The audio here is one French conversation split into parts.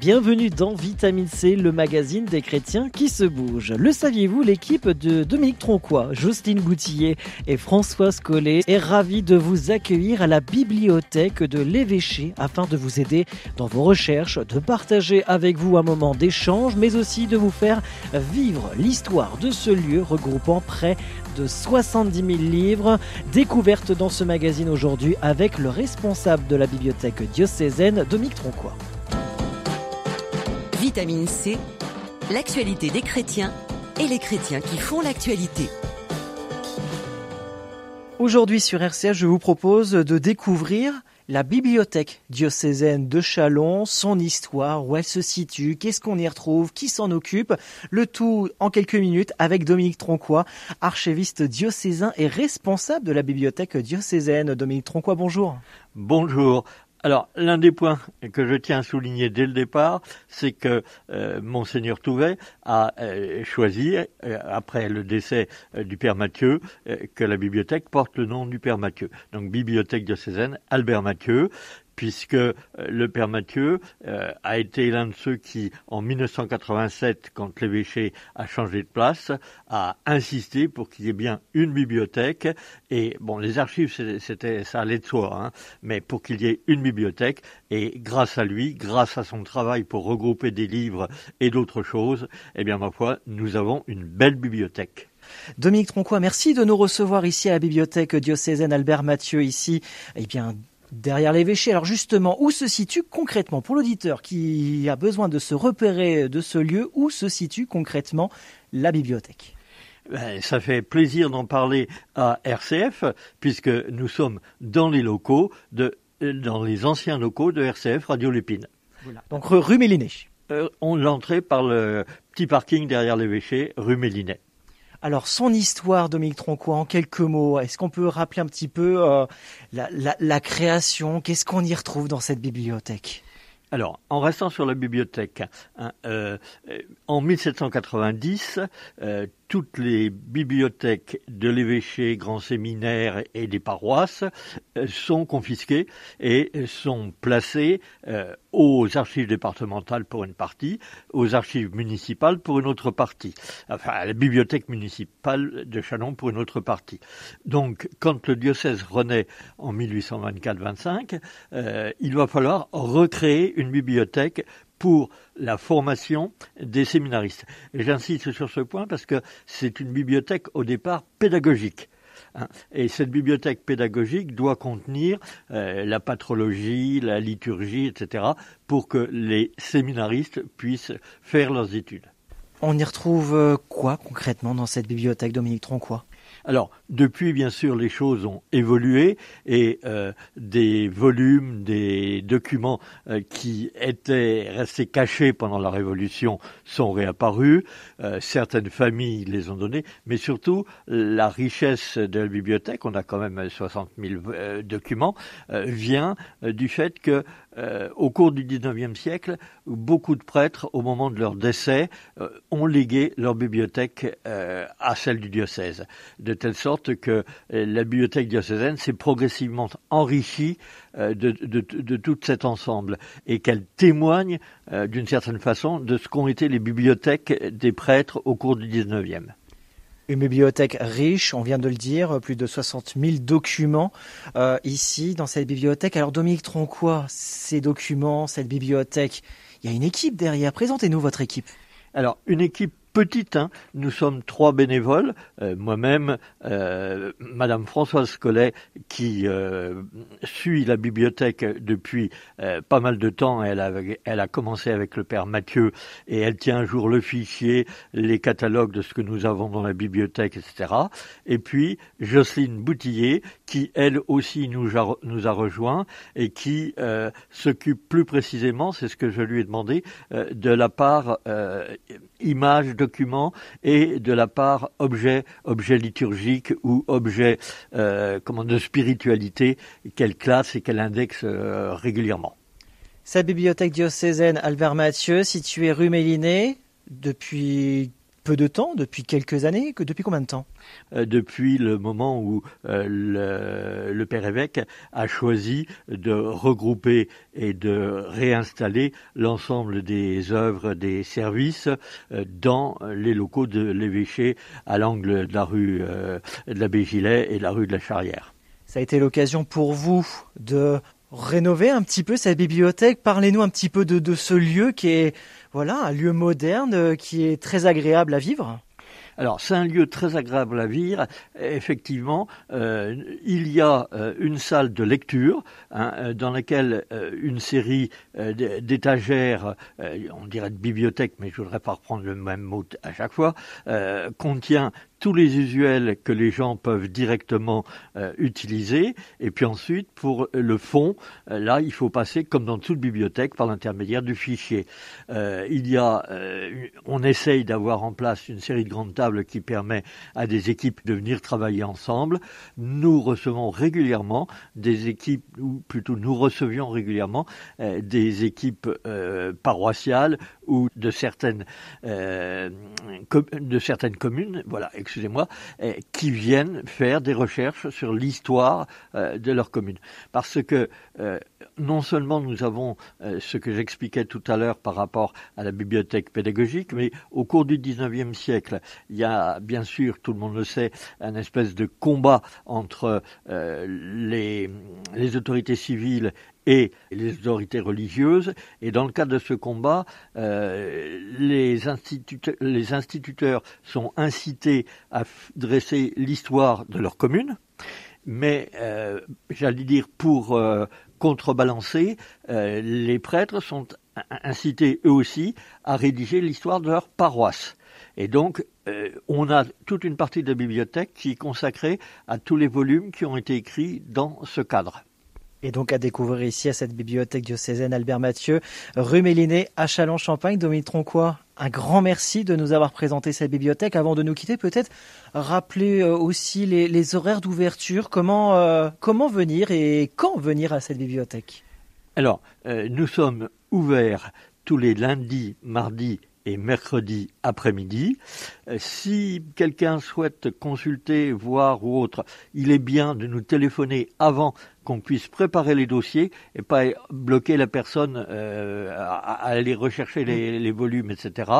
Bienvenue dans Vitamine C, le magazine des chrétiens qui se bougent. Le saviez-vous, l'équipe de Dominique Tronquois, Justine Goutillet et Françoise Collet est ravie de vous accueillir à la bibliothèque de l'évêché afin de vous aider dans vos recherches, de partager avec vous un moment d'échange, mais aussi de vous faire vivre l'histoire de ce lieu regroupant près de 70 000 livres. Découverte dans ce magazine aujourd'hui avec le responsable de la bibliothèque diocésaine, Dominique Tronquois. Vitamine C. L'actualité des chrétiens et les chrétiens qui font l'actualité. Aujourd'hui sur RCA, je vous propose de découvrir la bibliothèque diocésaine de Chalon, son histoire, où elle se situe, qu'est-ce qu'on y retrouve, qui s'en occupe, le tout en quelques minutes avec Dominique Tronquois, archiviste diocésain et responsable de la bibliothèque diocésaine. Dominique Tronquois, bonjour. Bonjour. Alors, l'un des points que je tiens à souligner dès le départ, c'est que euh, Monseigneur Touvet a euh, choisi, euh, après le décès du Père Mathieu, que la bibliothèque porte le nom du Père Mathieu. Donc, Bibliothèque diocésaine Albert Mathieu puisque euh, le père Mathieu euh, a été l'un de ceux qui, en 1987, quand l'évêché a changé de place, a insisté pour qu'il y ait bien une bibliothèque. Et bon, les archives, c'était ça allait de soi, hein, mais pour qu'il y ait une bibliothèque. Et grâce à lui, grâce à son travail pour regrouper des livres et d'autres choses, eh bien, ma foi, nous avons une belle bibliothèque. Dominique Tronquois, merci de nous recevoir ici à la bibliothèque diocésaine Albert Mathieu, ici, eh bien, derrière l'évêché. Alors justement, où se situe concrètement, pour l'auditeur qui a besoin de se repérer de ce lieu, où se situe concrètement la bibliothèque? Ben, ça fait plaisir d'en parler à RCF, puisque nous sommes dans les locaux, de, dans les anciens locaux de RCF Radio Lépine. Donc rue Mélinet. Euh, on l'entrée par le petit parking derrière l'évêché, rue Mélinet. Alors, son histoire, Dominique Troncois, en quelques mots, est-ce qu'on peut rappeler un petit peu euh, la, création? Qu'est-ce qu'on y retrouve dans cette bibliothèque? Alors, en restant sur la bibliothèque, hein, euh, en 1790, toutes les bibliothèques de l'évêché, grands séminaires et des paroisses euh, sont confisquées et sont placées euh, aux archives départementales pour une partie, aux archives municipales pour une autre partie, enfin à la bibliothèque municipale de Chalon pour une autre partie. Donc, quand le diocèse renaît en 1824-25, euh, il va falloir recréer une bibliothèque pour la formation des séminaristes. Et j'insiste sur ce point parce que c'est une bibliothèque au départ pédagogique. Hein. Et cette bibliothèque pédagogique doit contenir euh, la patrologie, la liturgie, etc., pour que les séminaristes puissent faire leurs études. On y retrouve euh, quoi concrètement dans cette bibliothèque, Dominique Tronquois alors, depuis, bien sûr, les choses ont évolué et euh, des volumes, des documents euh, qui étaient restés cachés pendant la Révolution sont réapparus. Euh, certaines familles les ont donnés, mais surtout, la richesse de la bibliothèque, on a quand même 60 000 documents, vient du fait que au cours du XIXe siècle, beaucoup de prêtres, au moment de leur décès, ont légué leur bibliothèque à celle du diocèse de telle sorte que euh, la bibliothèque diocésaine s'est progressivement enrichie euh, de, tout cet ensemble et qu'elle témoigne euh, d'une certaine façon de ce qu'ont été les bibliothèques des prêtres au cours du 19e. Une bibliothèque riche, on vient de le dire, plus de 60 000 documents ici dans cette bibliothèque. Alors Dominique Tronquois, ces documents, cette bibliothèque, il y a une équipe derrière. Présentez-nous votre équipe. Alors, une équipe petite. Hein. Nous sommes trois bénévoles, euh, moi-même, euh, Madame Françoise Collet, qui euh, suit la bibliothèque depuis euh, pas mal de temps. Elle a, commencé avec le père Mathieu et elle tient un jour le fichier, les catalogues de ce que nous avons dans la bibliothèque, etc. Et puis Jocelyne Boutillier, qui elle aussi nous a, nous a rejoint et qui s'occupe plus précisément, c'est ce que je lui ai demandé, de la part image documents et de la part objet, objet liturgique ou objet euh, comment, de spiritualité qu'elle classe et qu'elle indexe euh, régulièrement. Sa bibliothèque diocésaine Albert Mathieu, située rue Méliné, Depuis peu de temps, depuis quelques années, que depuis combien de temps? Euh, Depuis le moment où euh, le, le, père évêque a choisi de regrouper et de réinstaller l'ensemble des œuvres, des services euh, dans les locaux de l'évêché à l'angle de la rue de l'abbé Gilet et de la rue de la Charrière. Ça a été l'occasion pour vous de rénover un petit peu cette bibliothèque. Parlez-nous un petit peu de, de ce lieu qui est voilà un lieu moderne euh, qui est très agréable à vivre. Alors c'est un lieu très agréable à vivre. Effectivement, euh, il y a euh, une salle de lecture hein, dans laquelle une série d'étagères, on dirait de bibliothèque, mais je voudrais pas reprendre le même mot à chaque fois, contient tous les usuels que les gens peuvent directement utiliser. Et puis ensuite, pour le fond, là, il faut passer, comme dans toute bibliothèque, par l'intermédiaire du fichier. il y a, on essaye d'avoir en place une série de grandes tables qui permet à des équipes de venir travailler ensemble. Nous recevons régulièrement des équipes, ou plutôt nous recevions régulièrement euh, des équipes euh, paroissiales ou de certaines euh, de certaines communes, voilà, excusez-moi, qui viennent faire des recherches sur l'histoire de leur commune, parce que non seulement nous avons ce que j'expliquais tout à l'heure par rapport à la bibliothèque pédagogique, mais au cours du XIXe siècle, il y a bien sûr, tout le monde le sait, un espèce de combat entre euh, les, les autorités civiles et les autorités religieuses. Et dans le cadre de ce combat, euh, les, instituteurs, sont incités à dresser l'histoire de leur commune. Mais, euh, j'allais dire, pour euh, contrebalancer, les prêtres sont incités eux aussi à rédiger l'histoire de leur paroisse. Et donc, on a toute une partie de la bibliothèque qui est consacrée à tous les volumes qui ont été écrits dans ce cadre. Et donc à découvrir ici à cette bibliothèque diocésaine Albert Mathieu, rue Méliné à Châlons-Champagne. Dominique Tronquois, un grand merci de nous avoir présenté cette bibliothèque. Avant de nous quitter, peut-être rappeler euh, aussi les, horaires d'ouverture, comment, euh, comment venir et quand venir à cette bibliothèque? Alors, nous sommes ouverts tous les lundis, mardis et mercredi après-midi. Euh, si quelqu'un souhaite consulter, voir ou autre, il est bien de nous téléphoner avant qu'on puisse préparer les dossiers et pas bloquer la personne euh, à, aller rechercher les, volumes, etc.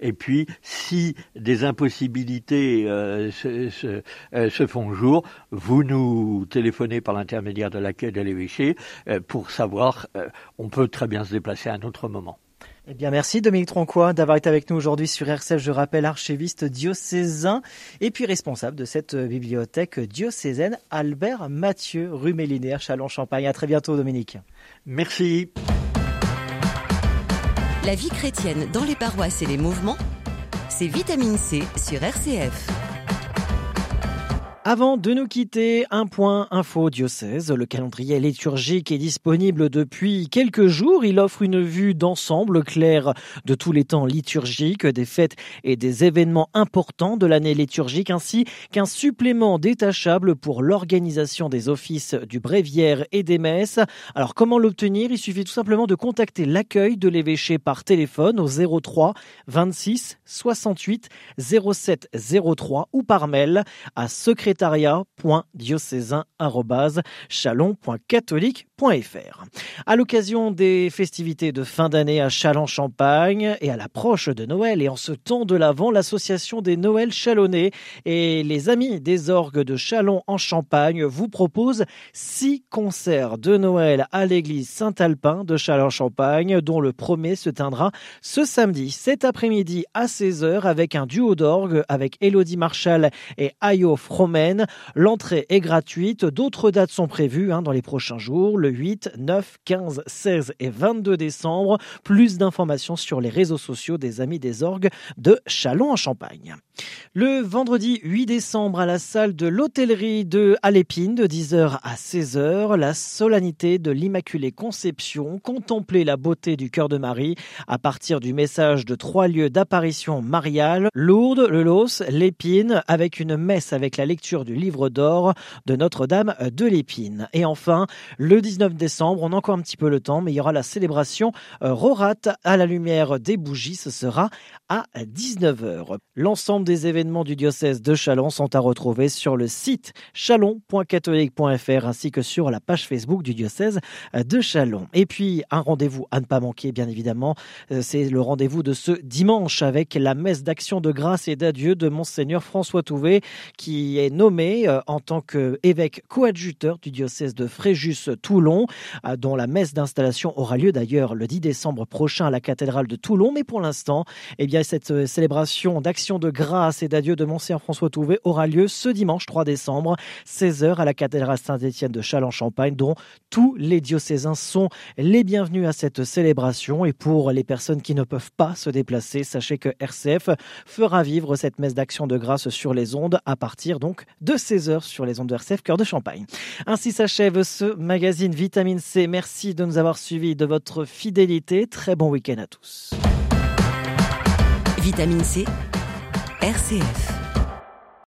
Et puis, si des impossibilités euh, se, font jour, vous nous téléphonez par l'intermédiaire de l'accueil de l'évêché pour savoir, on peut très bien se déplacer à un autre moment. Eh bien, merci Dominique Tronquois d'avoir été avec nous aujourd'hui sur RCF. Je rappelle archiviste diocésain et puis responsable de cette bibliothèque diocésaine Albert Mathieu, rue Chalon-Champagne. À très bientôt, Dominique. Merci. La vie chrétienne dans les paroisses et les mouvements, c'est Vitamine C sur RCF. Avant de nous quitter, un point info diocèse. Le calendrier liturgique est disponible depuis quelques jours. Il offre une vue d'ensemble claire de tous les temps liturgiques, des fêtes et des événements importants de l'année liturgique, ainsi qu'un supplément détachable pour l'organisation des offices du bréviaire et des messes. Alors comment l'obtenir? Il suffit tout simplement de contacter l'accueil de l'évêché par téléphone au 03 26 68 07 03 ou par mail à secrétaire secrétariat.diocésain.chalon.catholique secrétariat.diocésain.chalon.catholique.fr. À l'occasion des festivités de fin d'année à Châlons-Champagne et à l'approche de Noël et en ce temps de l'Avent, l'association des Noëls Chalonnais et les Amis des Orgues de Chalon en Champagne vous proposent six concerts de Noël à l'église Saint-Alpin de Châlons-Champagne, dont le premier se tiendra ce samedi, cet après-midi à 16h avec un duo d'orgue avec Elodie Marshall et Ayo Fromen L'entrée est gratuite. D'autres dates sont prévues hein, dans les prochains jours, 8, 9, 15, 16 et 22 décembre. Plus d'informations sur les réseaux sociaux des Amis des Orgues de Chalon en Champagne. Le vendredi 8 décembre à la salle de l'hôtellerie de Alépine de 10h à 16h, la solennité de l'Immaculée Conception, contempler la beauté du cœur de Marie à partir du message de trois lieux d'apparition mariale, Lourdes, le Los, l'Épine, avec une messe avec la lecture du livre d'or de Notre-Dame de l'Épine. Et enfin, le 18 19 décembre. On a encore un petit peu le temps, mais il y aura la célébration euh, Rorat à la lumière des bougies. Ce sera à 19h. L'ensemble des événements du diocèse de Chalon sont à retrouver sur le site chalon.catholique.fr ainsi que sur la page Facebook du diocèse de Chalon. Et puis, un rendez-vous à ne pas manquer, bien évidemment, euh, c'est le rendez-vous de ce dimanche avec la messe d'action de grâce et d'adieu de Monseigneur François Touvet, qui est nommé euh, en tant qu'évêque coadjuteur du diocèse de Fréjus-Toulon, euh, dont la messe d'installation aura lieu d'ailleurs le 10 décembre prochain à la cathédrale de Toulon. Mais pour l'instant, eh bien, cette célébration d'action de grâce et d'adieu de Monseigneur François Touvet aura lieu ce dimanche 3 décembre, 16h à la cathédrale Saint-Étienne de Châlons-Champagne, dont tous les diocésains sont les bienvenus à cette célébration. Et pour les personnes qui ne peuvent pas se déplacer, sachez que RCF fera vivre cette messe d'action de grâce sur les ondes à partir donc de 16h sur les ondes de RCF Cœur de Champagne. Ainsi s'achève ce magazine Vitamine C. Merci de nous avoir suivis, de votre fidélité. Très bon week-end à tous. Vitamine C, RCF.